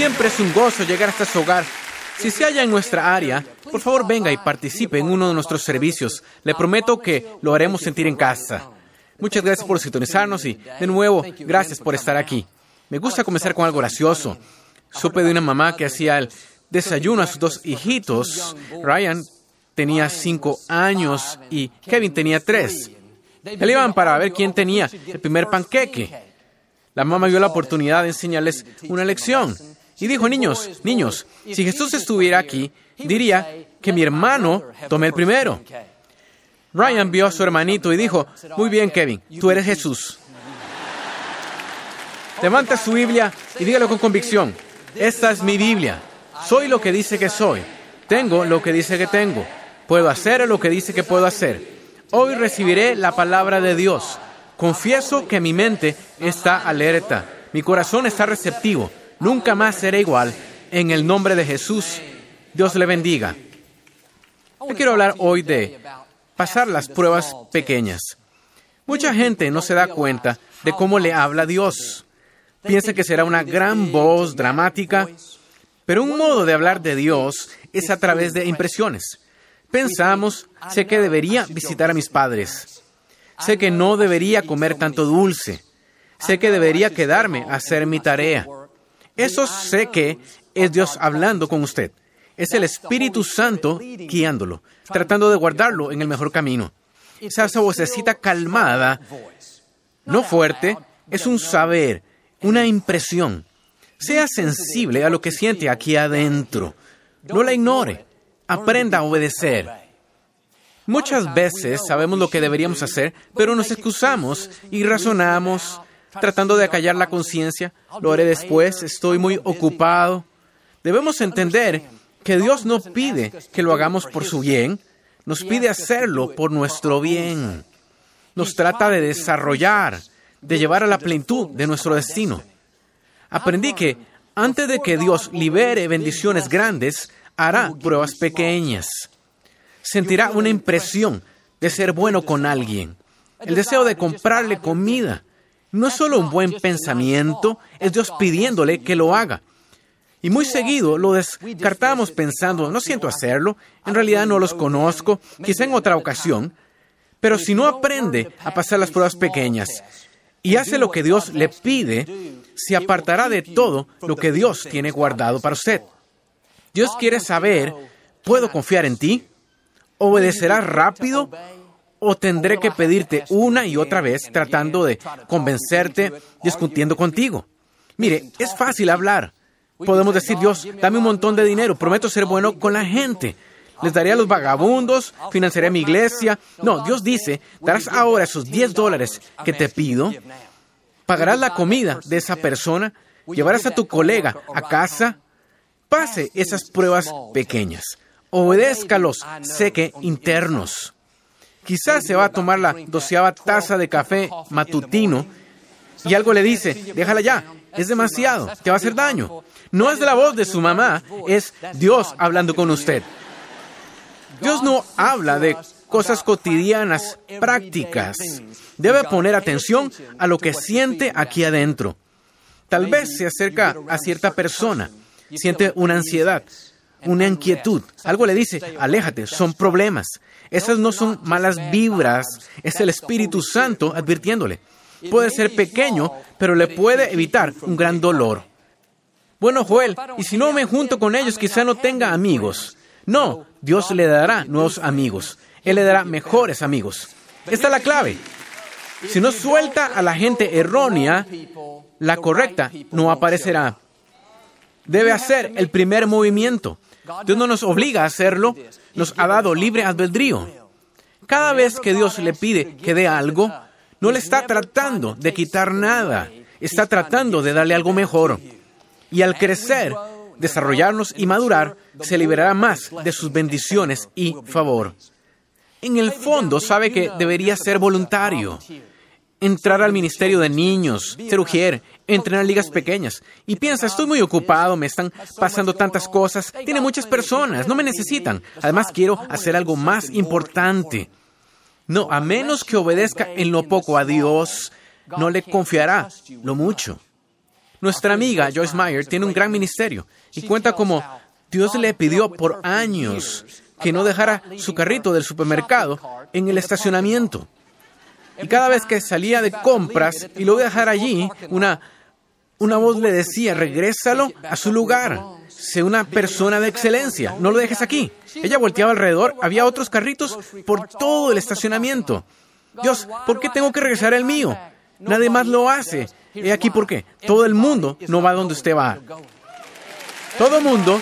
Siempre es un gozo llegar hasta su hogar. Si se halla en nuestra área, por favor venga y participe en uno de nuestros servicios. Le prometo que lo haremos sentir en casa. Muchas gracias por sintonizarnos y, de nuevo, gracias por estar aquí. Me gusta comenzar con algo gracioso. Supe de una mamá que hacía el desayuno a sus dos hijitos. Ryan tenía cinco años y Kevin tenía tres. Le iban para ver quién tenía el primer panqueque. La mamá vio la oportunidad de enseñarles una lección y dijo, niños, niños, si Jesús estuviera aquí, diría que mi hermano tome el primero. Ryan vio a su hermanito y dijo, muy bien, Kevin, tú eres Jesús. Levanta su Biblia y dígalo con convicción. Esta es mi Biblia. Soy lo que dice que soy. Tengo lo que dice que tengo. Puedo hacer lo que dice que puedo hacer. Hoy recibiré la palabra de Dios. Confieso que mi mente está alerta. Mi corazón está receptivo. Nunca más seré igual. En el nombre de Jesús, Dios le bendiga. Yo quiero hablar hoy de pasar las pruebas pequeñas. Mucha gente no se da cuenta de cómo le habla Dios. Piensa que será una gran voz dramática, pero un modo de hablar de Dios es a través de impresiones. Pensamos, sé que debería visitar a mis padres. Sé que no debería comer tanto dulce. Sé que debería quedarme a hacer mi tarea. Eso sé que es Dios hablando con usted. Es el Espíritu Santo guiándolo, tratando de guardarlo en el mejor camino. Esa vocecita calmada, no fuerte, es un saber, una impresión. Sea sensible a lo que siente aquí adentro. No la ignore. Aprenda a obedecer. Muchas veces sabemos lo que deberíamos hacer, pero nos excusamos y razonamos, tratando de acallar la conciencia. Lo haré después, estoy muy ocupado. Debemos entender que Dios no pide que lo hagamos por su bien, nos pide hacerlo por nuestro bien. Nos trata de desarrollar, de llevar a la plenitud de nuestro destino. Aprendí que antes de que Dios libere bendiciones grandes, hará pruebas pequeñas. Sentirá una impresión de ser bueno con alguien, el deseo de comprarle comida. No es solo un buen pensamiento, es Dios pidiéndole que lo haga. Y muy seguido lo descartamos pensando, no siento hacerlo, en realidad no los conozco, quizá en otra ocasión. Pero si no aprende a pasar las pruebas pequeñas y hace lo que Dios le pide, se apartará de todo lo que Dios tiene guardado para usted. Dios quiere saber, ¿puedo confiar en ti? ¿Obedecerás rápido? ¿O tendré que pedirte una y otra vez tratando de convencerte, discutiendo contigo? Mire, es fácil hablar. Podemos decir, Dios, dame un montón de dinero, prometo ser bueno con la gente. Les daré a los vagabundos, financiaré mi iglesia. No, Dios dice, darás ahora esos 10 dólares que te pido, pagarás la comida de esa persona, llevarás a tu colega a casa. Pase esas pruebas pequeñas. Obedezca los seque internos. Quizás se va a tomar la doceava taza de café matutino y algo le dice, déjala ya, es demasiado, te va a hacer daño. No es la voz de su mamá, es Dios hablando con usted. Dios no habla de cosas cotidianas, prácticas. Debe poner atención a lo que siente aquí adentro. Tal vez se acerca a cierta persona, siente una ansiedad, una inquietud. Algo le dice, aléjate, son problemas. Esas no son malas vibras, es el Espíritu Santo advirtiéndole. Puede ser pequeño, pero le puede evitar un gran dolor. Bueno, Joel, y si no me junto con ellos, quizá no tenga amigos. No, Dios le dará nuevos amigos. Él le dará mejores amigos. Esta es la clave. Si no suelta a la gente errónea, la correcta no aparecerá. Debe hacer el primer movimiento. Dios no nos obliga a hacerlo, nos ha dado libre albedrío. Cada vez que Dios le pide que dé algo, no le está tratando de quitar nada, está tratando de darle algo mejor. Y al crecer, desarrollarnos y madurar, se liberará más de sus bendiciones y favor. En el fondo sabe que debería ser voluntario, entrar al ministerio de niños, ser ujier, entrenar ligas pequeñas. Y piensa, estoy muy ocupado, me están pasando tantas cosas, tiene muchas personas, no me necesitan. Además quiero hacer algo más importante. No, a menos que obedezca en lo poco a Dios, no le confiará lo mucho. Nuestra amiga Joyce Meyer tiene un gran ministerio y cuenta como Dios le pidió por años que no dejara su carrito del supermercado en el estacionamiento. Y cada vez que salía de compras y lo iba a dejar allí, una, una voz le decía, regrésalo a su lugar. Sé una persona de excelencia, no lo dejes aquí. Ella volteaba alrededor, había otros carritos por todo el estacionamiento. Dios, ¿por qué tengo que regresar el mío? Nadie más lo hace. He aquí por qué. Todo el mundo no va donde usted va. Todo mundo,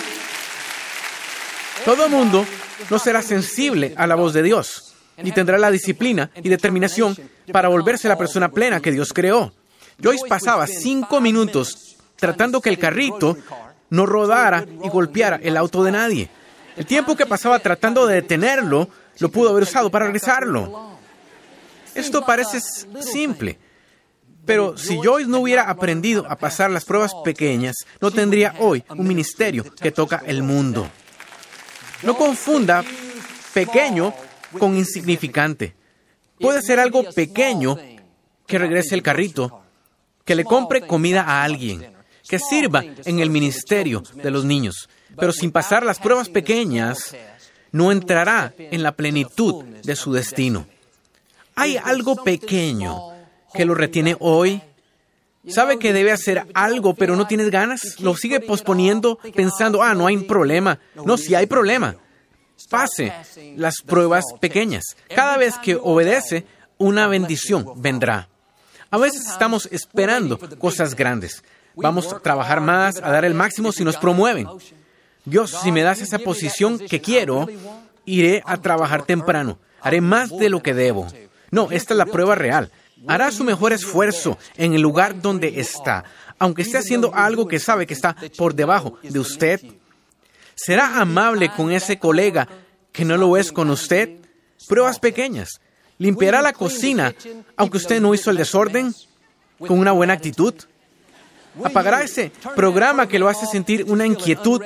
todo mundo no será sensible a la voz de Dios y tendrá la disciplina y determinación para volverse la persona plena que Dios creó. Joyce pasaba cinco minutos tratando que el carrito no rodara y golpeara el auto de nadie. El tiempo que pasaba tratando de detenerlo, lo pudo haber usado para regresarlo. Esto parece simple, pero si Joyce no hubiera aprendido a pasar las pruebas pequeñas, no tendría hoy un ministerio que toca el mundo. No confunda pequeño con insignificante. Puede ser algo pequeño que regrese el carrito, que le compre comida a alguien, que sirva en el ministerio de los niños, pero sin pasar las pruebas pequeñas, no entrará en la plenitud de su destino. Hay algo pequeño que lo retiene hoy. Sabe que debe hacer algo, pero no tienes ganas. Lo sigue posponiendo pensando, ah, no hay problema. No, sí hay problema. Pase las pruebas pequeñas. Cada vez que obedece, una bendición vendrá. A veces estamos esperando cosas grandes. Vamos a trabajar más, a dar el máximo si nos promueven. Dios, si me das esa posición que quiero, iré a trabajar temprano. Haré más de lo que debo. No, esta es la prueba real. Hará su mejor esfuerzo en el lugar donde está, aunque esté haciendo algo que sabe que está por debajo de usted. ¿Será amable con ese colega que no lo es con usted? Pruebas pequeñas. ¿Limpiará la cocina aunque usted no hizo el desorden? ¿Con una buena actitud? apagará ese programa que lo hace sentir una inquietud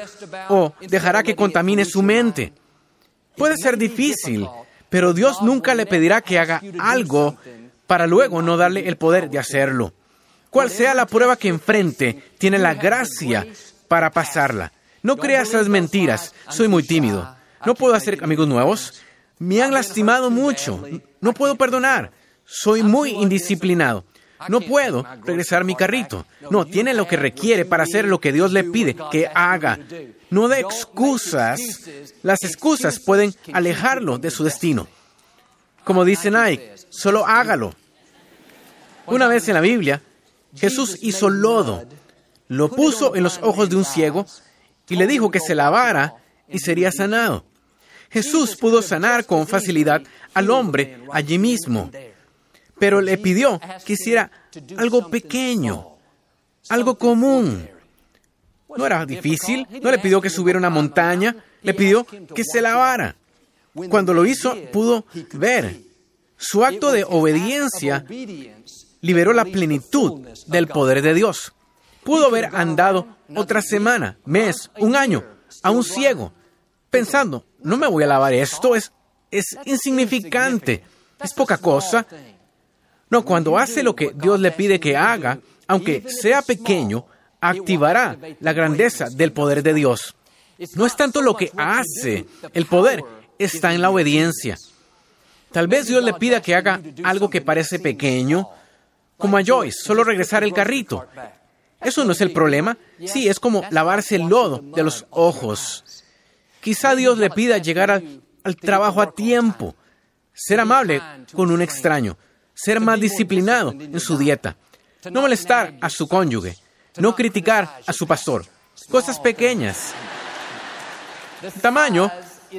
o dejará que contamine su mente. Puede ser difícil, pero Dios nunca le pedirá que haga algo para luego no darle el poder de hacerlo. Cual sea la prueba que enfrente, tiene la gracia para pasarla. No creas esas mentiras. Soy muy tímido. No puedo hacer amigos nuevos. Me han lastimado mucho. No puedo perdonar. Soy muy indisciplinado. No puedo regresar mi carrito. No, tiene lo que requiere para hacer lo que Dios le pide que haga. No de excusas. Las excusas pueden alejarlo de su destino. Como dice Nike, solo hágalo. Una vez en la Biblia, Jesús hizo lodo, lo puso en los ojos de un ciego y le dijo que se lavara y sería sanado. Jesús pudo sanar con facilidad al hombre allí mismo pero le pidió que hiciera algo pequeño, algo común. No era difícil, no le pidió que subiera una montaña, le pidió que se lavara. Cuando lo hizo, pudo ver. Su acto de obediencia liberó la plenitud del poder de Dios. Pudo haber andado otra semana, mes, un año, a un ciego, pensando, no me voy a lavar esto, es, es insignificante, es poca cosa, no, cuando hace lo que Dios le pide que haga, aunque sea pequeño, activará la grandeza del poder de Dios. No es tanto lo que hace, el poder está en la obediencia. Tal vez Dios le pida que haga algo que parece pequeño, como a Joyce, solo regresar el carrito. Eso no es el problema. Sí, es como lavarse el lodo de los ojos. Quizá Dios le pida llegar al, trabajo a tiempo, ser amable con un extraño, ser más disciplinado en su dieta, no molestar a su cónyuge, no criticar a su pastor. Cosas pequeñas. Tamaño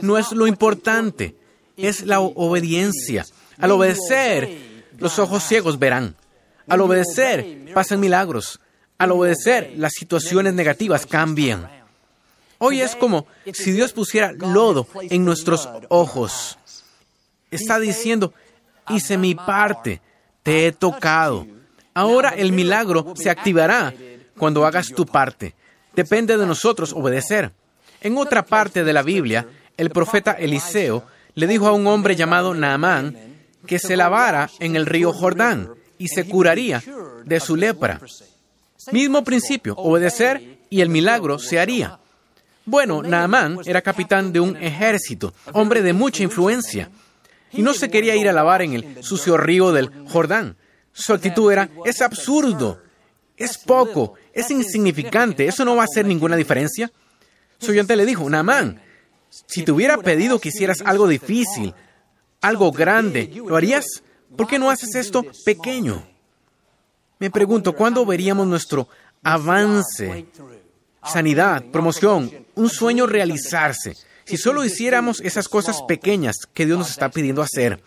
no es lo importante, es la obediencia. Al obedecer, los ojos ciegos verán. Al obedecer, pasan milagros. Al obedecer, las situaciones negativas cambian. Hoy es como si Dios pusiera lodo en nuestros ojos. Está diciendo, hice mi parte, te he tocado. Ahora el milagro se activará cuando hagas tu parte. Depende de nosotros obedecer. En otra parte de la Biblia, el profeta Eliseo le dijo a un hombre llamado Naamán que se lavara en el río Jordán y se curaría de su lepra. Mismo principio, obedecer y el milagro se haría. Bueno, Naamán era capitán de un ejército, hombre de mucha influencia, y no se quería ir a lavar en el sucio río del Jordán. Su actitud era, es absurdo, es poco, es insignificante, eso no va a hacer ninguna diferencia. Su oyente le dijo, Naamán, si te hubiera pedido que hicieras algo difícil, algo grande, ¿lo harías? ¿Por qué no haces esto pequeño? Me pregunto, ¿cuándo veríamos nuestro avance, sanidad, promoción, un sueño realizarse? Si solo hiciéramos esas cosas pequeñas que Dios nos está pidiendo hacer.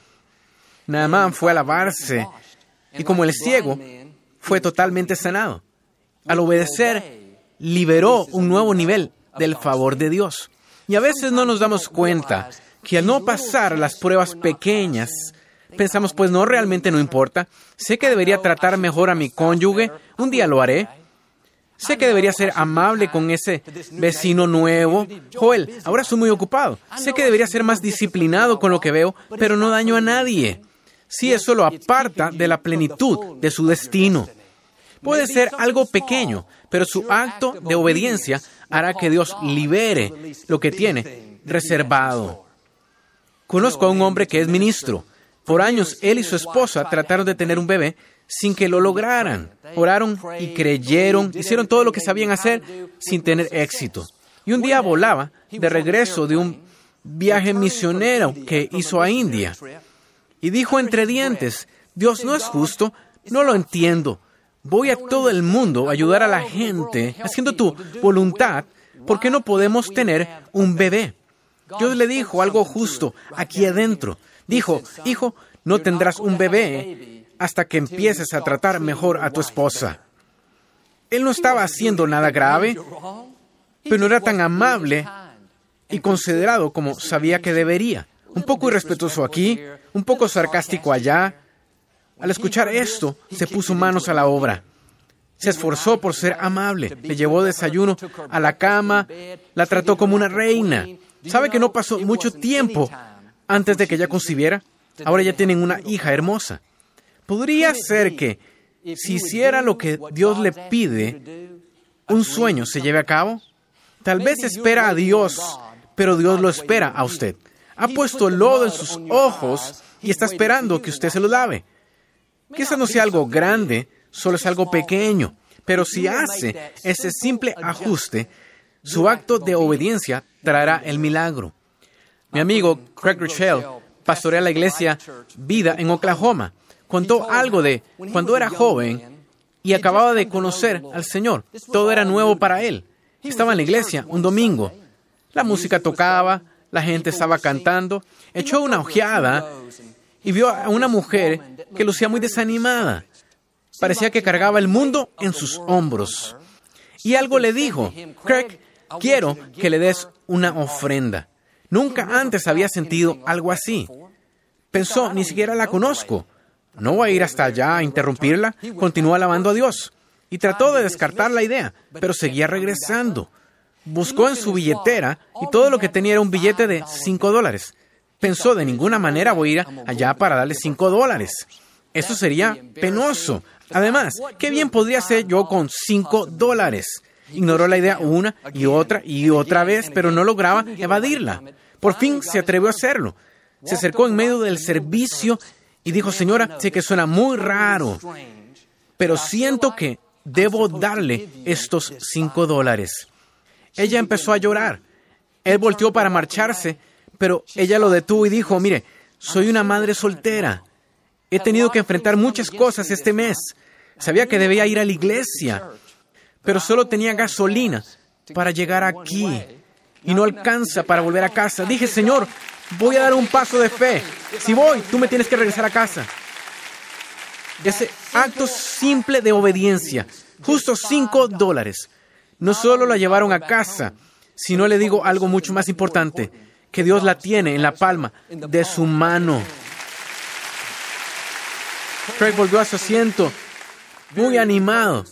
Naamán fue a lavarse y como el ciego, fue totalmente sanado. Al obedecer, liberó un nuevo nivel del favor de Dios. Y a veces no nos damos cuenta que al no pasar las pruebas pequeñas, pensamos, pues no, realmente no importa. Sé que debería tratar mejor a mi cónyuge, un día lo haré. Sé que debería ser amable con ese vecino nuevo. Joel, ahora estoy muy ocupado. Sé que debería ser más disciplinado con lo que veo, pero no daño a nadie. Si eso lo aparta de la plenitud de su destino. Puede ser algo pequeño, pero su acto de obediencia hará que Dios libere lo que tiene reservado. Conozco a un hombre que es ministro. Por años él y su esposa trataron de tener un bebé sin que lo lograran. Oraron y creyeron, hicieron todo lo que sabían hacer sin tener éxito. Y un día volaba de regreso de un viaje misionero que hizo a India. Y dijo entre dientes, Dios no es justo, no lo entiendo. Voy a todo el mundo a ayudar a la gente haciendo tu voluntad. ¿Por qué no podemos tener un bebé? Dios le dijo algo justo aquí adentro. Dijo, hijo, no tendrás un bebé hasta que empieces a tratar mejor a tu esposa. Él no estaba haciendo nada grave, pero no era tan amable y considerado como sabía que debería. Un poco irrespetuoso aquí, un poco sarcástico allá. Al escuchar esto, se puso manos a la obra. Se esforzó por ser amable, le llevó desayuno a la cama, la trató como una reina. ¿Sabe que no pasó mucho tiempo antes de que ella concibiera? Ahora ya tienen una hija hermosa. Podría ser que, si hiciera lo que Dios le pide, un sueño se lleve a cabo. Tal vez espera a Dios, pero Dios lo espera a usted. Ha puesto lodo en sus ojos y está esperando que usted se lo lave. Quizá no sea algo grande, solo es algo pequeño, pero si hace ese simple ajuste, su acto de obediencia traerá el milagro. Mi amigo Craig Rochelle pastorea la iglesia Vida en Oklahoma. Contó algo de cuando era joven y acababa de conocer al Señor. Todo era nuevo para él. Estaba en la iglesia un domingo. La música tocaba, la gente estaba cantando. Echó una ojeada y vio a una mujer que lucía muy desanimada. Parecía que cargaba el mundo en sus hombros. Y algo le dijo, Craig, quiero que le des una ofrenda. Nunca antes había sentido algo así. Pensó, ni siquiera la conozco. No voy a ir hasta allá a interrumpirla. Continuó alabando a Dios. Y trató de descartar la idea, pero seguía regresando. Buscó en su billetera y todo lo que tenía era un billete de cinco dólares. Pensó, de ninguna manera voy a ir allá para darle cinco dólares. Eso sería penoso. Además, ¿qué bien podría hacer yo con cinco dólares? Ignoró la idea una y otra y otra vez, pero no lograba evadirla. Por fin se atrevió a hacerlo. Se acercó en medio del servicio y dijo, señora, sé que suena muy raro, pero siento que debo darle estos cinco dólares. Ella empezó a llorar. Él volteó para marcharse, pero ella lo detuvo y dijo, mire, soy una madre soltera. He tenido que enfrentar muchas cosas este mes. Sabía que debía ir a la iglesia, pero solo tenía gasolina para llegar aquí y no alcanza para volver a casa. Dije, Señor, voy a dar un paso de fe. Si voy, tú me tienes que regresar a casa. Ese acto simple de obediencia, justo cinco dólares, no solo la llevaron a casa, sino le digo algo mucho más importante, que Dios la tiene en la palma de su mano. Craig volvió a su asiento, muy animado.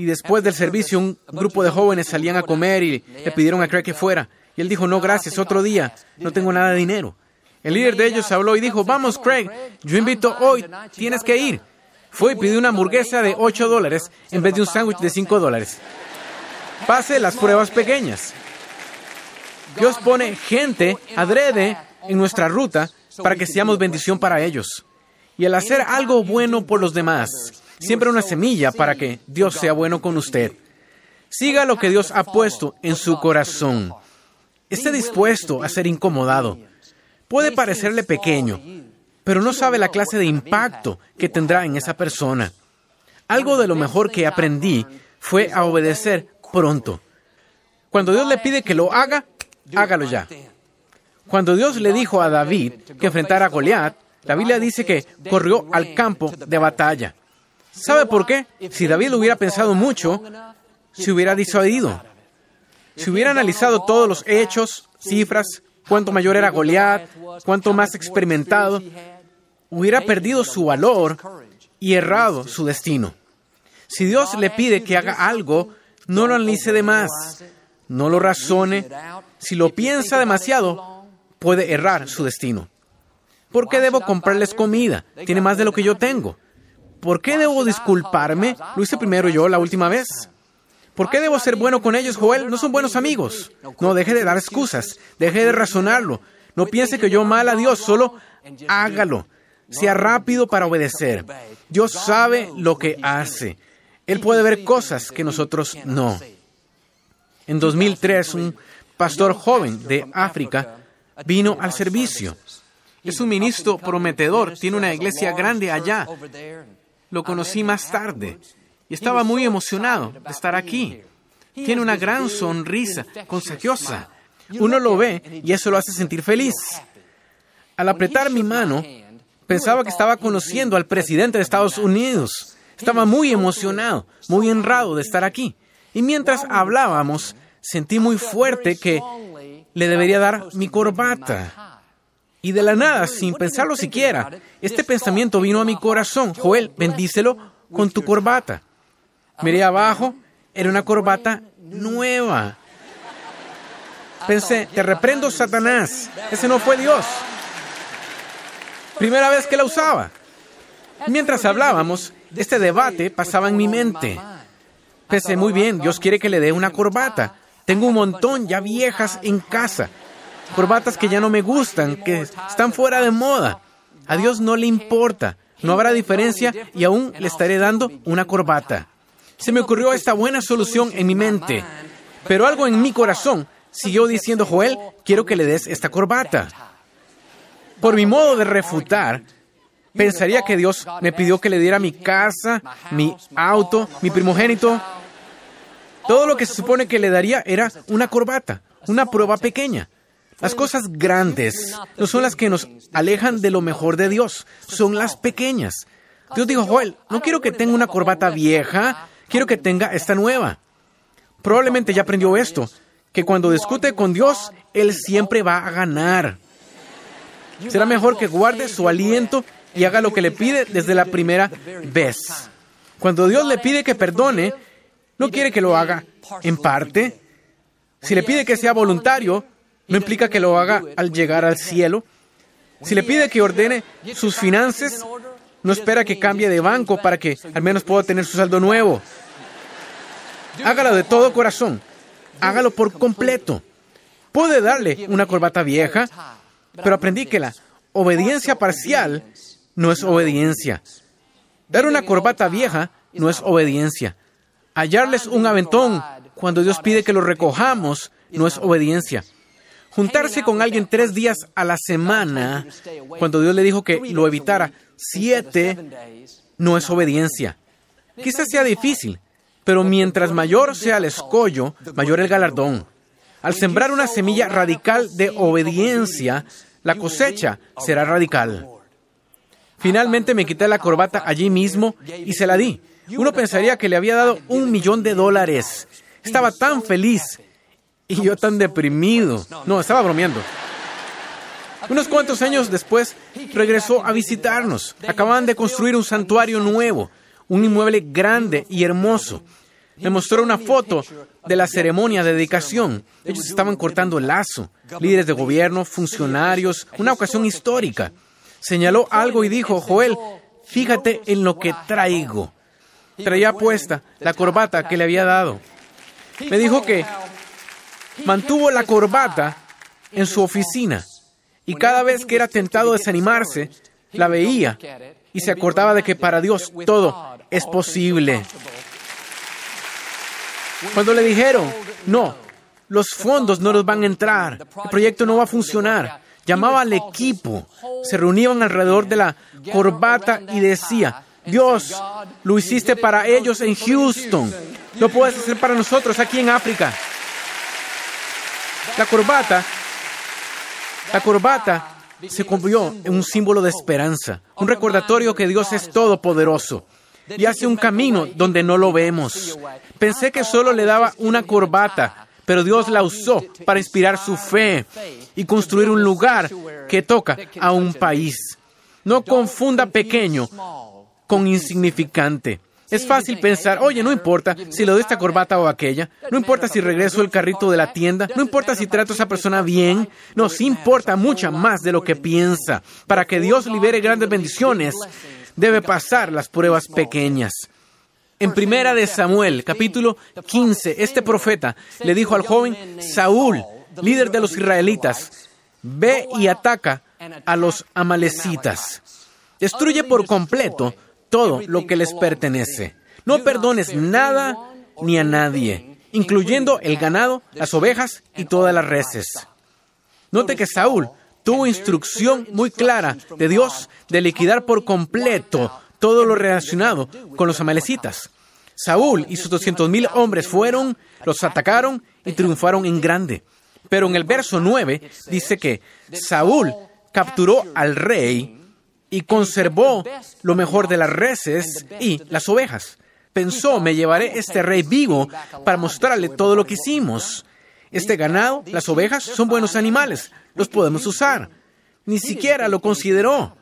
Y después del servicio, un grupo de jóvenes salían a comer y le pidieron a Craig que fuera. Y él dijo, no, gracias, otro día, no tengo nada de dinero. El líder de ellos habló y dijo, vamos, Craig, yo invito hoy, tienes que ir. Fue y pidió una hamburguesa de 8 dólares en vez de un sándwich de 5 dólares. Pase las pruebas pequeñas. Dios pone gente adrede en nuestra ruta para que seamos bendición para ellos. Y al hacer algo bueno por los demás, siempre una semilla para que Dios sea bueno con usted. Siga lo que Dios ha puesto en su corazón. Esté dispuesto a ser incomodado. Puede parecerle pequeño, pero no sabe la clase de impacto que tendrá en esa persona. Algo de lo mejor que aprendí fue a obedecer pronto. Cuando Dios le pide que lo haga, hágalo ya. Cuando Dios le dijo a David que enfrentara a Goliat, la Biblia dice que corrió al campo de batalla. ¿Sabe por qué? Si David hubiera pensado mucho, se hubiera disuadido. Si hubiera analizado todos los hechos, cifras, cuánto mayor era Goliat, cuánto más experimentado, hubiera perdido su valor y errado su destino. Si Dios le pide que haga algo, no lo analice de más, no lo razone. Si lo piensa demasiado, puede errar su destino. ¿Por qué debo comprarles comida? Tiene más de lo que yo tengo. ¿Por qué debo disculparme? Lo hice primero yo la última vez. ¿Por qué debo ser bueno con ellos, Joel? No son buenos amigos. No, deje de dar excusas. Deje de razonarlo. No piense que yo mal a Dios, solo hágalo. Sea rápido para obedecer. Dios sabe lo que hace. Él puede ver cosas que nosotros no. En 2003, un pastor joven de África vino al servicio. Es un ministro prometedor, tiene una iglesia grande allá. Lo conocí más tarde y estaba muy emocionado de estar aquí. Tiene una gran sonrisa contagiosa. Uno lo ve y eso lo hace sentir feliz. Al apretar mi mano, pensaba que estaba conociendo al presidente de Estados Unidos. Estaba muy emocionado, muy honrado de estar aquí. Y mientras hablábamos, sentí muy fuerte que le debería dar mi corbata. Y de la nada, sin pensarlo siquiera, este pensamiento vino a mi corazón. Joel, bendícelo con tu corbata. Miré abajo, era una corbata nueva. Pensé, te reprendo, Satanás. Ese no fue Dios. Primera vez que la usaba. Mientras hablábamos, este debate pasaba en mi mente. Pensé, muy bien, Dios quiere que le dé una corbata. Tengo un montón ya viejas en casa. Corbatas que ya no me gustan, que están fuera de moda. A Dios no le importa. No habrá diferencia y aún le estaré dando una corbata. Se me ocurrió esta buena solución en mi mente. Pero algo en mi corazón siguió diciendo, Joel, quiero que le des esta corbata. Por mi modo de refutar, pensaría que Dios me pidió que le diera mi casa, mi auto, mi primogénito. Todo lo que se supone que le daría era una corbata, una prueba pequeña. Las cosas grandes no son las que nos alejan de lo mejor de Dios, son las pequeñas. Dios dijo, Joel, no quiero que tenga una corbata vieja, quiero que tenga esta nueva. Probablemente ya aprendió esto, que cuando discute con Dios, Él siempre va a ganar. Será mejor que guarde su aliento y haga lo que le pide desde la primera vez. Cuando Dios le pide que perdone, no quiere que lo haga en parte. Si le pide que sea voluntario, no implica que lo haga al llegar al cielo. Si le pide que ordene sus finanzas, no espera que cambie de banco para que al menos pueda tener su saldo nuevo. Hágalo de todo corazón. Hágalo por completo. Puede darle una corbata vieja, pero aprendí que la obediencia parcial no es obediencia. Dar una corbata vieja no es obediencia. Hallarles un aventón cuando Dios pide que lo recojamos no es obediencia. Juntarse con alguien tres días a la semana, cuando Dios le dijo que lo evitara siete, no es obediencia. Quizás sea difícil, pero mientras mayor sea el escollo, mayor el galardón. Al sembrar una semilla radical de obediencia, la cosecha será radical. Finalmente me quité la corbata allí mismo y se la di. Uno pensaría que le había dado un millón de dólares. Estaba tan feliz y yo tan deprimido. No, estaba bromeando. Unos cuantos años después, regresó a visitarnos. Acababan de construir un santuario nuevo, un inmueble grande y hermoso. Me mostró una foto de la ceremonia de dedicación. Ellos estaban cortando el lazo. Líderes de gobierno, funcionarios, una ocasión histórica. Señaló algo y dijo, Joel, fíjate en lo que traigo. Traía puesta la corbata que le había dado. Me dijo que mantuvo la corbata en su oficina y cada vez que era tentado desanimarse, la veía y se acordaba de que para Dios todo es posible. Cuando le dijeron, no, los fondos no nos van a entrar, el proyecto no va a funcionar, llamaba al equipo, se reunían alrededor de la corbata y decía, Dios, lo hiciste para ellos en Houston, lo puedes hacer para nosotros aquí en África. La corbata, la corbata se convirtió en un símbolo de esperanza, un recordatorio que Dios es todopoderoso y hace un camino donde no lo vemos. Pensé que solo le daba una corbata, pero Dios la usó para inspirar su fe y construir un lugar que toca a un país. No confunda pequeño con insignificante. Es fácil pensar, oye, no importa si le doy esta corbata o aquella, no importa si regreso el carrito de la tienda, no importa si trato a esa persona bien, no, sí importa mucho más de lo que piensa. Para que Dios libere grandes bendiciones, debe pasar las pruebas pequeñas. En primera de Samuel, capítulo 15, este profeta le dijo al joven Saúl, líder de los israelitas, ve y ataca a los amalecitas. Destruye por completo todo lo que les pertenece. No perdones nada ni a nadie, incluyendo el ganado, las ovejas y todas las reses. Note que Saúl tuvo instrucción muy clara de Dios de liquidar por completo todo lo relacionado con los amalecitas. Saúl y sus doscientos mil hombres fueron, los atacaron y triunfaron en grande. Pero en el verso 9 dice que Saúl capturó al rey y conservó lo mejor de las reses y las ovejas. Pensó, me llevaré este rey vivo para mostrarle todo lo que hicimos. Este ganado, las ovejas, son buenos animales, los podemos usar. Ni siquiera lo consideró.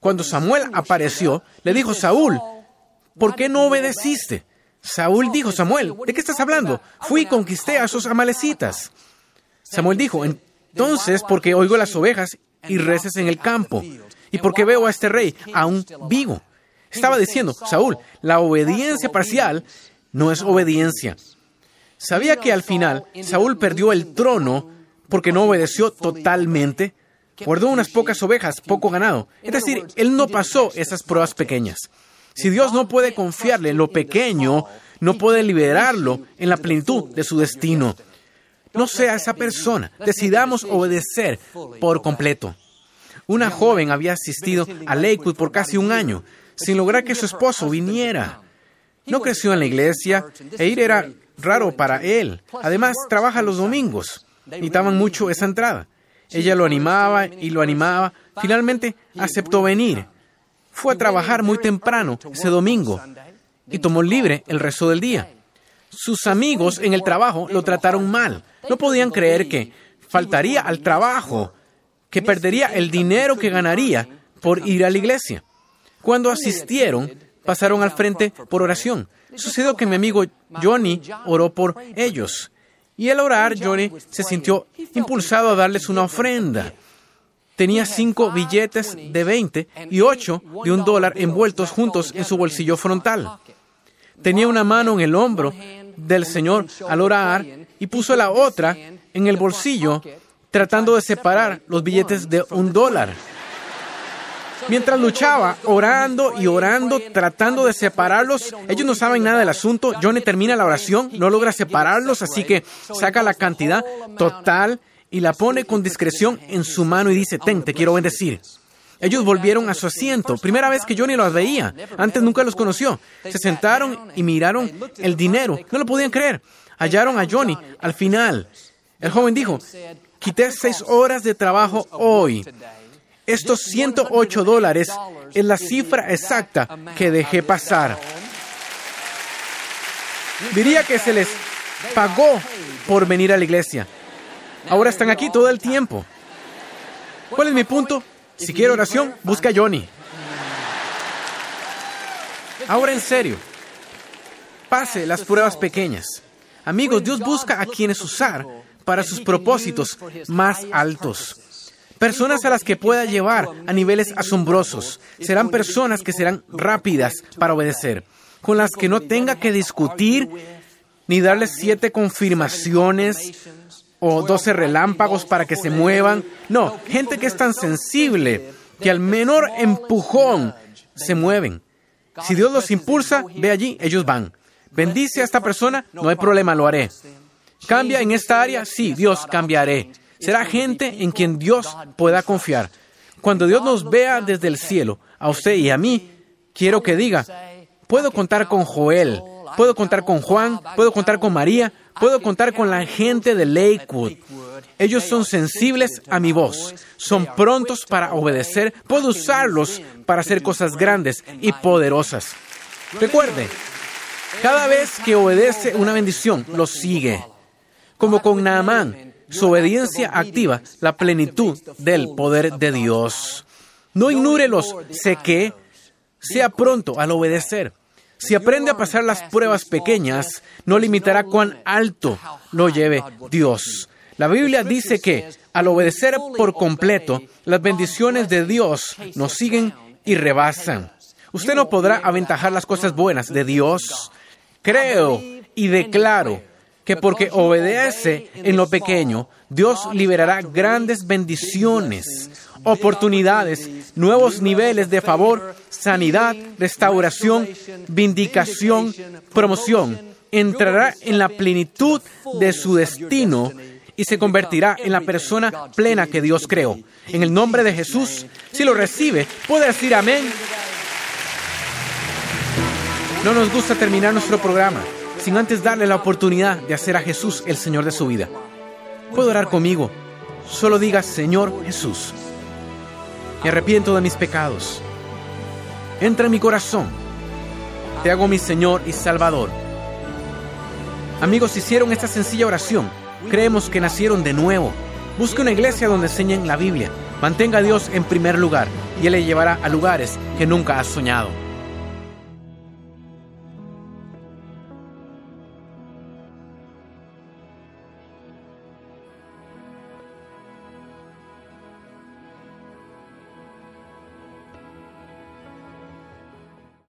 Cuando Samuel apareció, le dijo Saúl, ¿por qué no obedeciste? Saúl dijo, Samuel, ¿de qué estás hablando? Fui y conquisté a esos amalecitas. Samuel dijo, entonces porque oigo las ovejas y reces en el campo y porque veo a este rey aún vivo. Estaba diciendo, Saúl, la obediencia parcial no es obediencia. Sabía que al final Saúl perdió el trono porque no obedeció totalmente. Guardó unas pocas ovejas, poco ganado. Es decir, él no pasó esas pruebas pequeñas. Si Dios no puede confiarle en lo pequeño, no puede liberarlo en la plenitud de su destino. No sea esa persona. Decidamos obedecer por completo. Una joven había asistido a Lakewood por casi un año, sin lograr que su esposo viniera. No creció en la iglesia e ir era raro para él. Además, trabaja los domingos. Necesitaban mucho esa entrada. Ella lo animaba y lo animaba. Finalmente aceptó venir. Fue a trabajar muy temprano ese domingo y tomó libre el resto del día. Sus amigos en el trabajo lo trataron mal. No podían creer que faltaría al trabajo que perdería el dinero que ganaría por ir a la iglesia. Cuando asistieron, pasaron al frente por oración. Sucedió que mi amigo Johnny oró por ellos. Y al orar, Johnny se sintió impulsado a darles una ofrenda. Tenía cinco billetes de 20 y ocho de un dólar envueltos juntos en su bolsillo frontal. Tenía una mano en el hombro del Señor al orar y puso la otra en el bolsillo tratando de separar los billetes de un dólar. Mientras luchaba, orando y orando, tratando de separarlos, ellos no saben nada del asunto. Johnny termina la oración, no logra separarlos, así que saca la cantidad total y la pone con discreción en su mano y dice, ten, te quiero bendecir. Ellos volvieron a su asiento, primera vez que Johnny los veía, antes nunca los conoció. Se sentaron y miraron el dinero, no lo podían creer. Hallaron a Johnny al final. El joven dijo, Quité seis horas de trabajo hoy. Estos 108 dólares es la cifra exacta que dejé pasar. Diría que se les pagó por venir a la iglesia. Ahora están aquí todo el tiempo. ¿Cuál es mi punto? Si quiere oración, busca a Johnny. Ahora en serio, pase las pruebas pequeñas. Amigos, Dios busca a quienes usar para sus propósitos más altos. personas a las que pueda llevar a niveles asombrosos. Serán personas que serán rápidas para obedecer, con las que no tenga que discutir ni darles siete confirmaciones o doce relámpagos para que se muevan. No, gente que es tan sensible que al menor empujón se mueven. Si Dios los impulsa, ve allí, ellos van. Bendice a esta persona, no hay problema, lo haré. ¿Cambia en esta área? Sí, Dios cambiaré. Será gente en quien Dios pueda confiar. Cuando Dios nos vea desde el cielo, a usted y a mí, quiero que diga, puedo contar con Joel, puedo contar con Juan, puedo contar con María, puedo contar con la gente de Lakewood. Ellos son sensibles a mi voz, son prontos para obedecer, puedo usarlos para hacer cosas grandes y poderosas. Recuerde, cada vez que obedece una bendición, lo sigue. Como con Naamán, su obediencia activa la plenitud del poder de Dios. No ignore los sé que, sea pronto al obedecer. Si aprende a pasar las pruebas pequeñas, no limitará cuán alto lo lleve Dios. La Biblia dice que al obedecer por completo, las bendiciones de Dios nos siguen y rebasan. Usted no podrá aventajar las cosas buenas de Dios. Creo y declaro que porque obedece en lo pequeño, Dios liberará grandes bendiciones, oportunidades, nuevos niveles de favor, sanidad, restauración, vindicación, promoción. Entrará en la plenitud de su destino y se convertirá en la persona plena que Dios creó. En el nombre de Jesús, si lo recibe, puede decir amén. No nos gusta terminar nuestro programa sin antes darle la oportunidad de hacer a Jesús el Señor de su vida. Puede orar conmigo. Solo diga, Señor Jesús, me arrepiento de mis pecados. Entra en mi corazón. Te hago mi Señor y Salvador. Amigos, hicieron esta sencilla oración Creemos que nacieron de nuevo. Busque una iglesia donde enseñen la Biblia. Mantenga a Dios en primer lugar y Él le llevará a lugares que nunca has soñado.